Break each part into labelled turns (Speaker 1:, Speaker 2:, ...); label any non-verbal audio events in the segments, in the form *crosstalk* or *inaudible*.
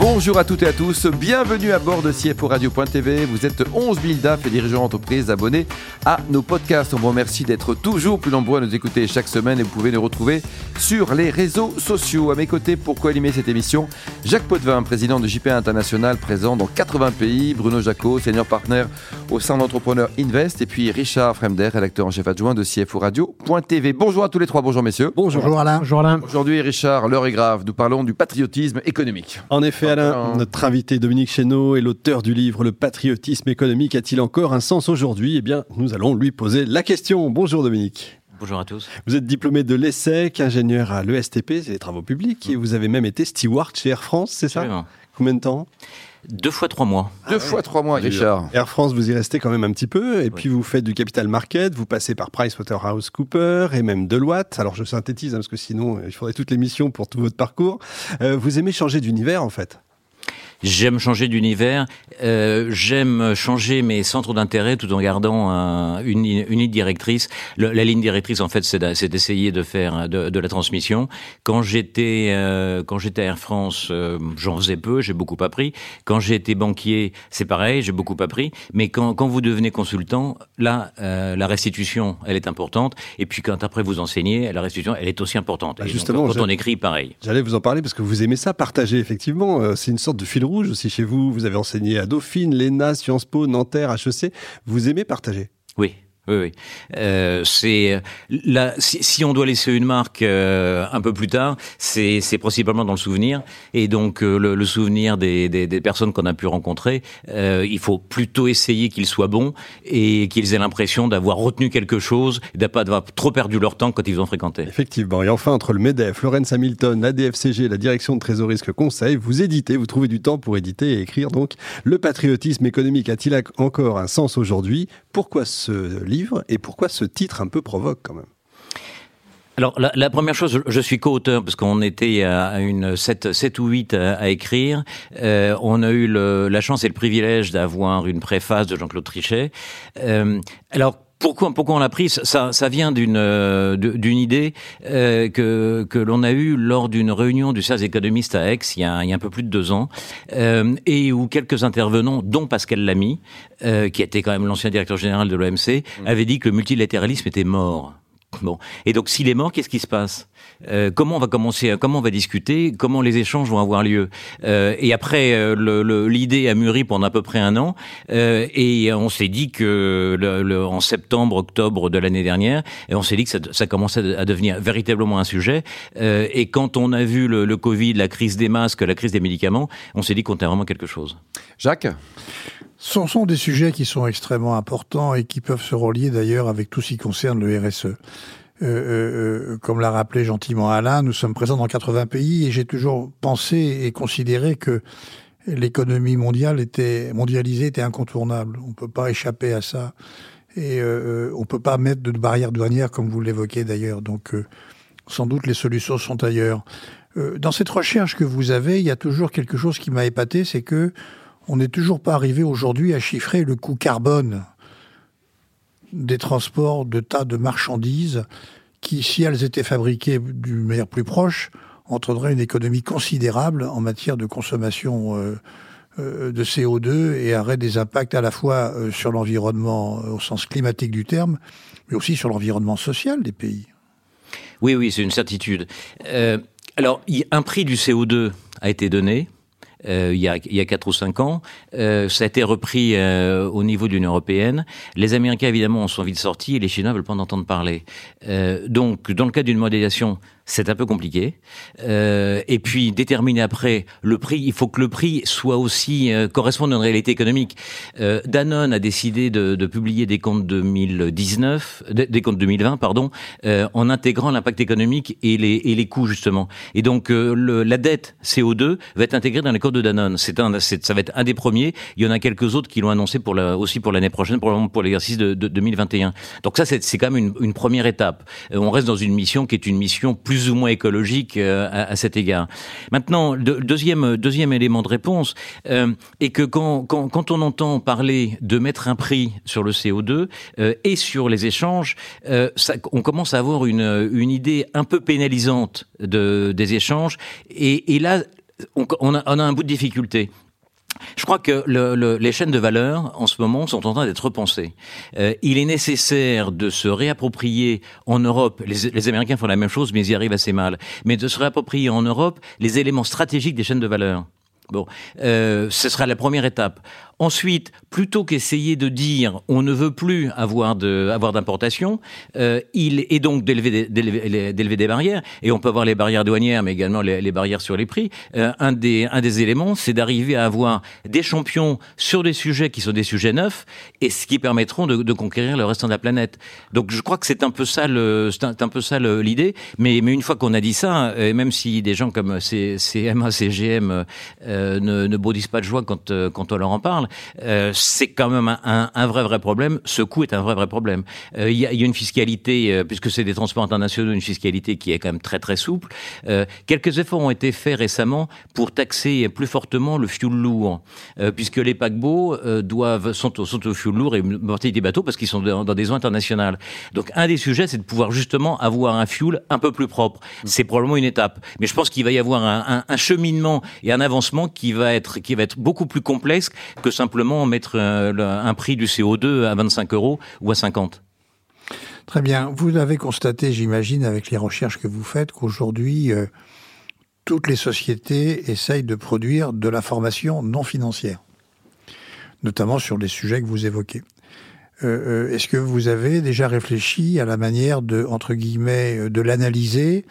Speaker 1: Bonjour à toutes et à tous, bienvenue à bord de CFO Radio.tv. Vous êtes 11 000 DAF et dirigeants d'entreprise abonnés à nos podcasts. On vous remercie d'être toujours plus nombreux à nous écouter chaque semaine et vous pouvez nous retrouver sur les réseaux sociaux. À mes côtés, pour co-animer cette émission, Jacques Potvin, président de JPA International, présent dans 80 pays, Bruno Jacot, senior partner au sein d'Entrepreneur Invest, et puis Richard Fremder, rédacteur en chef adjoint de CFO Radio.tv. Bonjour à tous les trois, bonjour messieurs.
Speaker 2: Bonjour, Alain.
Speaker 3: Bonjour Alain.
Speaker 1: Aujourd'hui, Richard, l'heure est grave, nous parlons du patriotisme économique.
Speaker 2: En effet, Alain, notre invité Dominique Chéneau est l'auteur du livre Le patriotisme économique a-t-il encore un sens aujourd'hui? Eh bien, nous allons lui poser la question. Bonjour Dominique.
Speaker 4: Bonjour à tous.
Speaker 2: Vous êtes diplômé de l'ESSEC, ingénieur à l'ESTP, c'est les travaux publics, et vous avez même été steward chez Air France, c'est ça? Combien de temps?
Speaker 4: Deux fois trois mois.
Speaker 1: Deux fois trois mois, Richard.
Speaker 2: Air France, vous y restez quand même un petit peu, et puis vous faites du capital market, vous passez par PricewaterhouseCoopers et même Deloitte. Alors je synthétise, hein, parce que sinon il faudrait toute l'émission pour tout votre parcours. Euh, vous aimez changer d'univers en fait
Speaker 4: J'aime changer d'univers, euh, j'aime changer mes centres d'intérêt tout en gardant un- une, une ligne directrice. Le- la ligne directrice, en fait, c'est d'essayer de faire de, de la transmission. Quand j'étais euh, quand j'étais Air France, euh, j'en faisais peu, j'ai beaucoup appris. Quand j'ai été banquier, c'est pareil, j'ai beaucoup appris. Mais quand, quand vous devenez consultant, là, euh, la restitution, elle est importante. Et puis quand après vous enseignez, la restitution, elle est aussi importante.
Speaker 2: Bah,
Speaker 4: donc,
Speaker 2: justement,
Speaker 4: quand on écrit, pareil.
Speaker 2: J'allais vous en parler parce que vous aimez ça, partager effectivement. C'est une sorte de fil rouge aussi chez vous. Vous avez enseigné à Dauphine, l'ENA, Sciences Po, Nanterre, HEC. Vous aimez partager?
Speaker 4: Oui. Oui, oui. Euh, c'est là. Si, on doit laisser une marque euh, un peu plus tard, c'est principalement dans le souvenir et donc euh, le, souvenir des, personnes qu'on a pu rencontrer. il faut plutôt essayer qu'ils soient bons et qu'ils aient l'impression d'avoir retenu quelque chose, d'avoir d'avoir trop perdu leur temps quand ils ont fréquenté.
Speaker 2: Effectivement. Et enfin, entre le MEDEF, Lawrence Hamilton, l'ADFCG, la direction de Trésor Risque Conseil, vous éditez, vous trouvez du temps pour éditer et écrire donc Le patriotisme économique a-t-il encore un sens aujourd'hui? Pourquoi ce livre? Et pourquoi ce titre un peu provoque quand même
Speaker 4: Alors, la, première chose, je- suis co-auteur parce qu'on était à une 7, 7 ou 8 à, écrire. Euh, on a eu la chance et le privilège d'avoir une préface de Jean-Claude Trichet. Euh, alors, pourquoi, pourquoi on l'a pris? Ça, ça vient d'une euh, d'une idée euh, que, que l'on a eue lors d'une réunion du SAS économiste à Aix il y a, il y a un peu plus de deux ans, euh, et où quelques intervenants, dont Pascal Lamy, euh, qui était quand même l'ancien directeur général de l'OMC, avaient dit que le multilatéralisme était mort. Bon. Et donc, s'il est mort, qu'est-ce qui se passe? Euh, Comment on va commencer Comment on va discuter Comment les échanges vont avoir lieu Euh, Et après, euh, le- le- l'idée a mûri pendant à peu près un an, euh, et on s'est dit que le, le- en septembre, octobre de l'année dernière, et on s'est dit que ça, ça commençait à devenir véritablement un sujet. Euh, et quand on a vu le, le Covid, la crise des masques, la crise des médicaments, on s'est dit qu'on était vraiment quelque chose.
Speaker 1: Jacques?
Speaker 3: Ce sont des sujets qui sont extrêmement importants et qui peuvent se relier d'ailleurs avec tout ce qui concerne le RSE. Euh, euh, euh, comme l'a rappelé gentiment Alain, nous sommes présents dans 80 pays et j'ai toujours pensé et considéré que l'économie mondiale était mondialisée était incontournable. On peut pas échapper à ça et euh, euh, on peut pas mettre de barrières douanières comme vous l'évoquez d'ailleurs. Donc euh, sans doute les solutions sont ailleurs. Dans cette recherche que vous avez, il y a toujours quelque chose qui m'a épaté, c'est que on n'est toujours pas arrivé aujourd'hui à chiffrer le coût carbone des transports de tas de marchandises qui, si elles étaient fabriquées d'une manière plus proche, entraîneraient une économie considérable en matière de consommation euh, euh, de CO2 et aurait des impacts à la fois euh, sur l'environnement au sens climatique du terme, mais aussi sur l'environnement social des pays.
Speaker 4: Oui, oui, c'est une certitude. Alors, un prix du CO2 a été donné. Euh, il, y a, il y a 4 ou 5 ans. Euh, ça a été repris euh, au niveau de l'Union européenne. Les Américains, évidemment, en sont vite sortis et les Chinois veulent pas en entendre parler. Donc, dans le cas d'une modélisation, c'est un peu compliqué. Euh, et puis, déterminer après le prix, il faut que le prix soit aussi euh, corresponde à une réalité économique. Euh, Danone a décidé de, de publier des comptes 2019, des comptes 2020, pardon, euh, en intégrant l'impact économique et les, et les coûts justement. Et donc euh, le, la dette CO2 va être intégrée dans les comptes de Danone. C'est un, ça va être un des premiers. Il y en a quelques autres qui l'ont annoncé pour la, aussi pour l'année prochaine, probablement pour l'exercice de, de 2021. Donc ça, c'est c'est quand même une, une première étape. Euh, on reste dans une mission qui est une mission plus plus ou moins écologique à, cet égard. Maintenant, deuxième deuxième élément de réponse est que quand, quand on entend parler de mettre un prix sur le CO2 et sur les échanges, on commence à avoir une une idée un peu pénalisante de des échanges et, et là on a un bout de difficulté. Je crois que le, les chaînes de valeur, en ce moment, sont en train d'être repensées. Euh, il est nécessaire de se réapproprier en Europe, les, les, Américains font la même chose, mais ils y arrivent assez mal, mais de se réapproprier en Europe les éléments stratégiques des chaînes de valeur. Bon, euh, ce sera la première étape. Ensuite, plutôt qu'essayer de dire on ne veut plus avoir d'importation, euh, il est donc d'élever des barrières et on peut avoir les barrières douanières, mais également les, barrières sur les prix. Euh, un des éléments, c'est d'arriver à avoir des champions sur des sujets qui sont des sujets neufs et ce qui permettront de, conquérir le reste de la planète. Donc je crois que c'est un peu ça l'idée. Mais une fois qu'on a dit ça, et même si des gens comme CMA, CGM euh, ne, ne baudissent pas de joie quand euh, quand on leur en parle euh, c'est quand même un, un, vrai vrai problème. Ce coût est un vrai vrai problème. Euh, il y, a, y, a, une fiscalité, euh, puisque c'est des transports internationaux, une fiscalité qui est quand même très très souple. quelques efforts ont été faits récemment pour taxer plus fortement le fuel lourd, puisque les paquebots doivent sont au, sont au fuel lourd et une partie des bateaux parce qu'ils sont dans, des eaux internationales. Donc un des sujets, c'est de pouvoir justement avoir un fuel un peu plus propre. C'est probablement une étape, mais je pense qu'il va y avoir un, un, cheminement et un avancement qui va être qui va être beaucoup plus complexe que simplement mettre euh, un, prix du CO2 à 25 euros ou à 50
Speaker 3: Très bien. Vous avez constaté, j'imagine, avec les recherches que vous faites, qu'aujourd'hui, euh, toutes les sociétés essayent de produire de l'information non financière, notamment sur les sujets que vous évoquez. Euh, est-ce que vous avez déjà réfléchi à la manière de, entre guillemets, de l'analyser,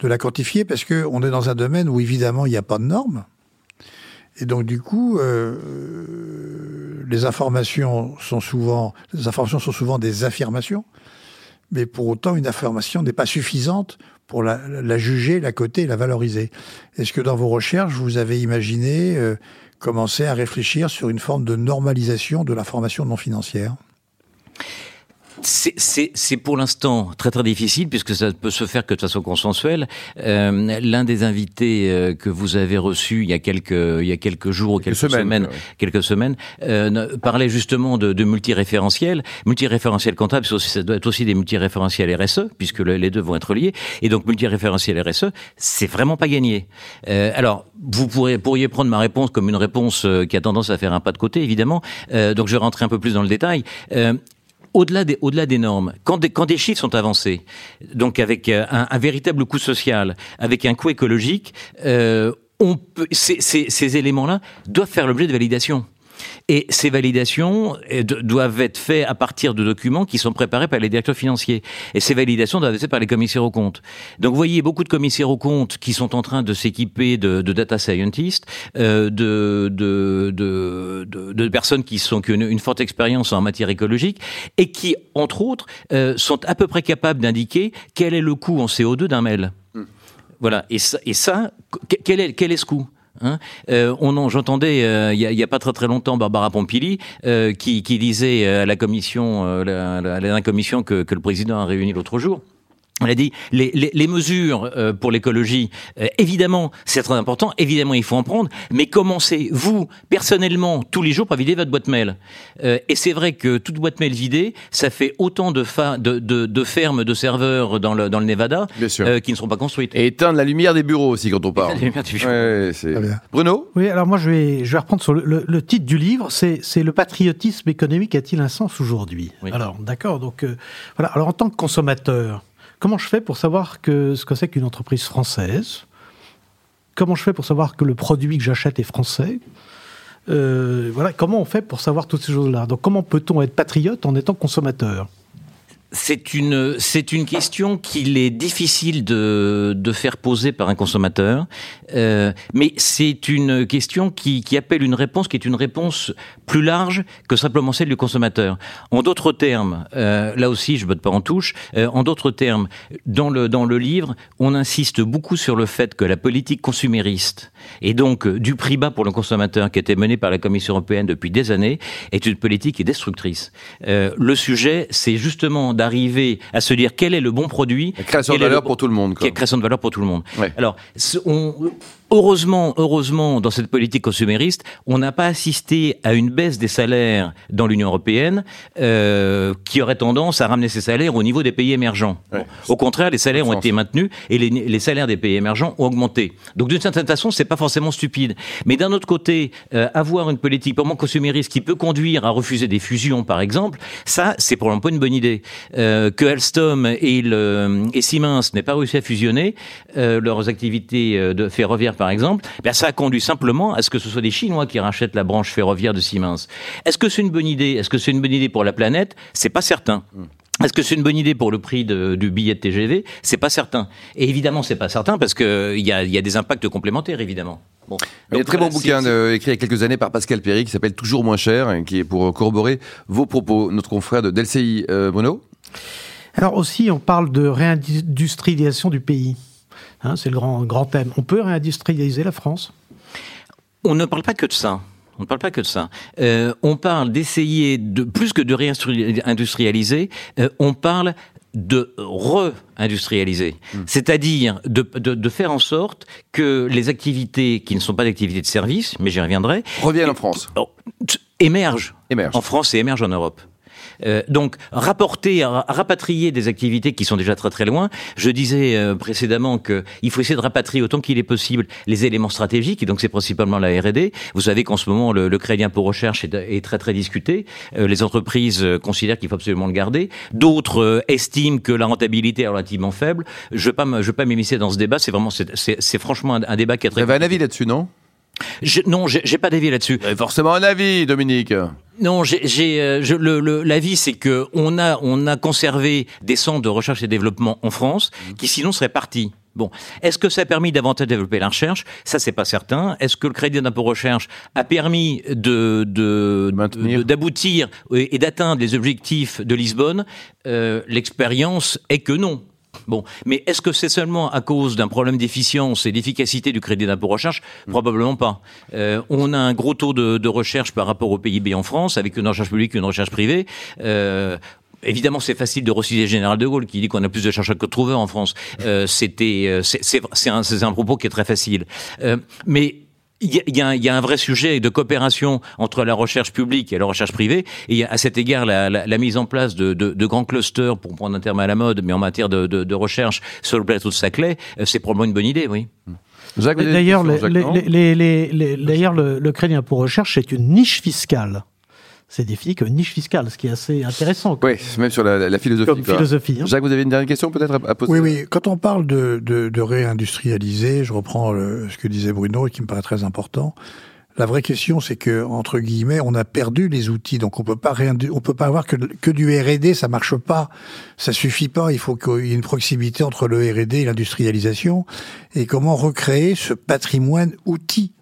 Speaker 3: de la quantifier? Parce qu'on est dans un domaine où, évidemment, il n'y a pas de normes. Et donc du coup, euh, les informations sont souvent, les informations sont souvent des affirmations, mais pour autant, une affirmation n'est pas suffisante pour la, la, juger, la coter, la valoriser. Est-ce que dans vos recherches, vous avez imaginé euh, commencer à réfléchir sur une forme de normalisation de l'information non financière?
Speaker 4: C'est pour l'instant très très difficile puisque ça peut se faire que de façon consensuelle. Euh, L'un des invités euh, que vous avez reçu il y a quelques il y a quelques jours ou quelques semaines, quelques semaines euh, parlait justement de, de multiréférentiel, multiréférentiel comptable, ça doit être aussi des multiréférentiels RSE puisque les deux vont être liés. Et donc multiréférentiel RSE, c'est vraiment pas gagné. Euh, alors vous pourriez, pourriez prendre ma réponse comme une réponse euh, qui a tendance à faire un pas de côté, évidemment. Euh, donc je vais rentrer un peu plus dans le détail. Au-delà des, normes, quand des, chiffres sont avancés, donc avec euh, un, véritable coût social, avec un coût écologique, euh, ces, ces éléments-là doivent faire l'objet de validation. Et ces validations euh, doivent être faites à partir de documents qui sont préparés par les directeurs financiers. Et ces validations doivent être faites par les commissaires aux comptes. Donc vous voyez beaucoup de commissaires aux comptes qui sont en train de s'équiper de, de, data scientists, euh, de, de, de, personnes qui sont qui ont une, forte expérience en matière écologique et qui, entre autres, euh, sont à peu près capables d'indiquer quel est le coût en CO2 d'un mail. Hmm. Voilà. Et ça, et ça quel, est, quel est ce coût? Hein. Euh, j'entendais euh, il y, a, pas très très longtemps Barbara Pompili euh, qui, disait à la commission, la, la, la commission que le président a réuni l'autre jour on a dit les, les, les mesures euh, pour l'écologie, euh, évidemment, c'est très important, évidemment, il faut en prendre, mais commencez, vous, personnellement, tous les jours par vider votre boîte mail. Euh, et c'est vrai que toute boîte mail vidée, ça fait autant de, de, de, de, fermes, de serveurs dans le, dans le Nevada qui ne seront pas construites.
Speaker 1: Et éteindre la lumière des bureaux aussi quand on parle. Ouais, Bruno?
Speaker 5: Oui, alors moi je vais, je vais reprendre sur le, le, titre du livre, c'est le patriotisme économique a-t-il un sens aujourd'hui? Alors, d'accord, donc voilà, alors en tant que consommateur, Comment je fais pour savoir ce que c'est qu'une entreprise française? Comment je fais pour savoir que le produit que j'achète est français? Euh, voilà, comment on fait pour savoir toutes ces choses-là? Donc, comment peut-on être patriote en étant consommateur?
Speaker 4: C'est une c'est une question qu'il est difficile de, de faire poser par un consommateur, euh, mais c'est une question qui, qui appelle une réponse qui est une réponse plus large que simplement celle du consommateur. En d'autres termes, euh, là aussi je botte pas en touche. Euh, en d'autres termes, dans le dans le livre, on insiste beaucoup sur le fait que la politique consumériste et donc du prix bas pour le consommateur qui a été menée par la Commission européenne depuis des années est une politique qui est destructrice. Le sujet, c'est justement d'arriver à se dire quel est le bon produit.
Speaker 1: La création de valeur pour tout le monde. Quoi.
Speaker 4: Création de valeur pour tout le monde. Alors, on, Heureusement, heureusement, dans cette politique consumériste, on n'a pas assisté à une baisse des salaires dans l'Union européenne euh, qui aurait tendance à ramener ces salaires au niveau des pays émergents. Au contraire, les salaires ont été maintenus et les, les, salaires des pays émergents ont augmenté. Donc d'une certaine façon, c'est pas forcément stupide. Mais d'un autre côté, euh, avoir une politique purement consumériste qui peut conduire à refuser des fusions, par exemple, ça, c'est un peu une bonne idée. Euh, que Alstom et, le, et Siemens n'aient pas réussi à fusionner euh, leurs activités euh, de ferroviaires par exemple, eh ça a conduit simplement à ce que ce soit des Chinois qui rachètent la branche ferroviaire de Siemens. Est-ce que c'est une bonne idée? Est-ce que c'est une bonne idée pour la planète? C'est pas certain. Est-ce que c'est une bonne idée pour le prix du billet de TGV C'est pas certain. Et évidemment, c'est pas certain parce qu'il y a, y a des impacts complémentaires, évidemment.
Speaker 1: Bon. il y a un très bon bouquin écrit il y a quelques années par Pascal Perry qui s'appelle Toujours moins cher, et qui est pour corroborer vos propos. Notre confrère de Delci, euh, Bruno
Speaker 5: Alors aussi, on parle de réindustrialisation du pays. Hein, c'est le grand, grand thème. On peut réindustrialiser la France?
Speaker 4: On ne parle pas que de ça. On ne parle pas que de ça. Euh, on parle d'essayer de plus que de réindustrialiser. Euh, on parle de re-industrialiser, hmm. c'est-à-dire de, de, faire en sorte que les activités qui ne sont pas des activités de service, mais j'y reviendrai,
Speaker 1: reviennent en France,
Speaker 4: oh, émergent, émergent en France et émergent en Europe. Euh, donc rapporter, rapatrier des activités qui sont déjà très très loin. Je disais euh, précédemment qu'il faut essayer de rapatrier autant qu'il est possible les éléments stratégiques, et donc c'est principalement la R&D. Vous savez qu'en ce moment le, crédit impôt recherche est, très très discuté. Euh, les entreprises considèrent qu'il faut absolument le garder. D'autres estiment que la rentabilité est relativement faible. Je ne vais pas, m'immiscer dans ce débat. C'est vraiment, c'est franchement un, débat qui est très.
Speaker 1: Vous avez un avis là-dessus, non?
Speaker 4: Je, non, j'ai pas d'avis là-dessus.
Speaker 1: Forcément un avis, Dominique.
Speaker 4: Non, j'ai euh, le, le, l'avis, c'est que on a on a conservé des centres de recherche et développement en France mmh. qui sinon seraient partis. Bon, est-ce que ça a permis davantage développer la recherche? Ça, c'est pas certain. Est-ce que le crédit d'impôt recherche a permis de, de, d'aboutir et d'atteindre les objectifs de Lisbonne? Euh, L'expérience est que non. Bon, mais est-ce que c'est seulement à cause d'un problème d'efficience et d'efficacité du crédit d'impôt recherche hmm. Probablement pas. Euh, on a un gros taux de, recherche par rapport au PIB en France, avec une recherche publique et une recherche privée. Euh, Évidemment, c'est facile de reciter Général de Gaulle qui dit qu'on a plus de chercheurs que de trouveurs en France. Euh, c'était, c'est un, un, propos qui est très facile. mais il y, a, il y, a, un vrai sujet de coopération entre la recherche publique et la recherche privée. Et à cet égard, la, la, la mise en place de, de, de, grands clusters, pour prendre un terme à la mode, mais en matière de, de recherche sur le plateau de Saclay, euh, c'est probablement une bonne idée, oui.
Speaker 5: D'ailleurs, les, les, d'ailleurs, le, le crédit pour recherche, c'est une niche fiscale c'est défini comme une niche fiscale, ce qui est assez intéressant.
Speaker 1: Oui, même sur la, philosophie.
Speaker 5: philosophie hein.
Speaker 1: Jacques, vous avez une dernière question peut-être à, poser?
Speaker 3: Oui, oui. Quand on parle de, de, réindustrialiser, je reprends ce que disait Bruno et qui me paraît très important. La vraie question, c'est que entre guillemets, on a perdu les outils, donc on peut pas on peut pas avoir que, que du R&D, ça marche pas, ça suffit pas. Il faut qu'il y ait une proximité entre le R&D et l'industrialisation. Et comment recréer ce patrimoine outil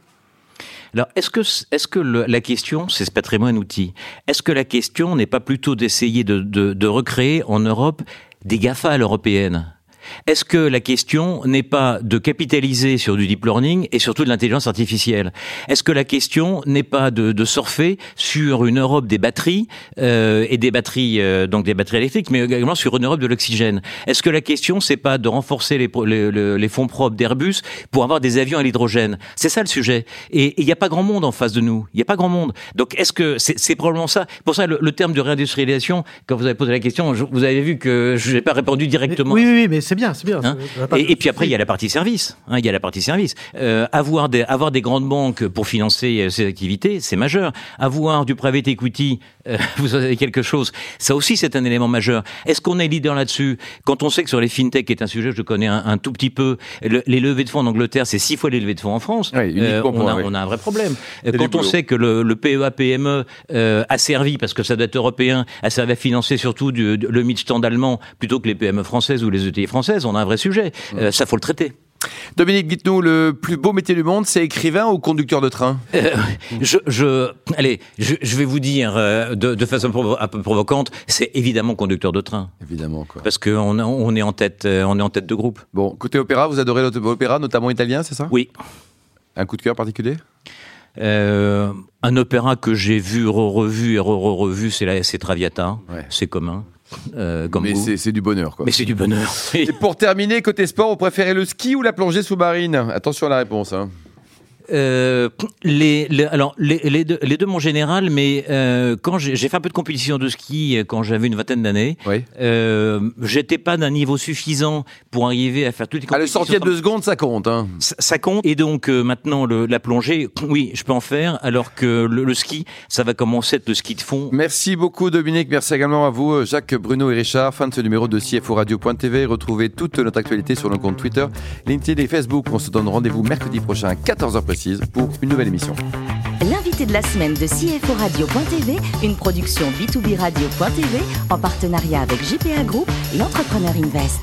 Speaker 4: alors, est-ce que, est-ce que la question, c'est ce patrimoine outil, est-ce que la question n'est pas plutôt d'essayer de, recréer en Europe des GAFA européennes est-ce que la question n'est pas de capitaliser sur du deep learning et surtout de l'intelligence artificielle? Est-ce que la question n'est pas de, de, surfer sur une Europe des batteries euh, et des batteries euh, donc des batteries électriques, mais également sur une Europe de l'oxygène? Est-ce que la question c'est pas de renforcer les, les, les fonds propres d'Airbus pour avoir des avions à l'hydrogène? C'est ça le sujet. Et il n'y a pas grand monde en face de nous. Il n'y a pas grand monde. Donc est-ce que c'est probablement ça? Pour ça le, terme de réindustrialisation, quand vous avez posé la question, vous avez vu que je n'ai pas répondu directement.
Speaker 5: Oui, oui, mais c'est bien, c'est bien. Hein
Speaker 4: et, puis après, il y a la partie service. Hein, il y a la partie service. Euh, avoir des avoir des grandes banques pour financer euh, ces activités, c'est majeur. Avoir du private equity, euh, *laughs* vous avez quelque chose. Ça aussi, c'est un élément majeur. Est-ce qu'on est leader là-dessus? Quand on sait que sur les fintech, qui est un sujet que je connais un, tout petit peu, les levées de fonds en Angleterre, c'est six fois les levées de fonds en France.
Speaker 1: Euh,
Speaker 4: on, a, on, a, un vrai problème. Quand on sait que le, le PEA PME euh, a servi, parce que ça doit être européen, a servi à financer surtout du, le Mittelstand allemand plutôt que les PME françaises ou les ETI on a un vrai sujet. Euh, ça faut le traiter.
Speaker 1: Dominique, dites-nous, le plus beau métier du monde, c'est écrivain ou conducteur de train?
Speaker 4: Euh, je, je, Allez, je, je vais vous dire euh, de, de, façon un peu provocante, c'est évidemment conducteur de train.
Speaker 1: Évidemment, quoi.
Speaker 4: Parce qu'on on est, en tête, on est en tête de groupe.
Speaker 1: Bon, côté opéra, vous adorez l'opéra, notamment italien, c'est ça?
Speaker 4: Oui.
Speaker 1: Un coup de cœur particulier?
Speaker 4: Un opéra que j'ai vu, revu et re-revu, c'est Traviata. C'est commun. Euh, comme
Speaker 1: Mais
Speaker 4: vous.
Speaker 1: c'est c'est du bonheur, quoi.
Speaker 4: Mais c'est du bonheur.
Speaker 1: Et pour terminer, côté sport, vous préférez le ski ou la plongée sous-marine? Attention à la réponse. Hein.
Speaker 4: Euh, les, les- alors les, les deux, les deux mon général, mais euh, quand j'ai fait un peu de compétition de ski euh, quand j'avais une vingtaine d'années,
Speaker 1: Oui.
Speaker 4: euh, j'étais pas d'un niveau suffisant pour arriver à faire toutes les
Speaker 1: Ah, le
Speaker 4: compétitions.
Speaker 1: sortir de deux secondes, ça compte. Hein.
Speaker 4: ça, ça compte. Et donc euh, maintenant le, la plongée, oui, je peux en faire, alors que le, le ski, ça va commencer à être le ski de fond.
Speaker 1: Merci beaucoup Dominique, merci également à vous Jacques, Bruno et Richard. Fin de ce numéro de CFO Radio.tv. Retrouvez toute notre actualité sur nos comptes Twitter, LinkedIn et Facebook. On se donne rendez-vous mercredi prochain à 14h précise
Speaker 6: L'invité de la semaine de CFO Radio.tv, une production B2B Radio.tv en partenariat avec JPA Group et Entrepreneur Invest.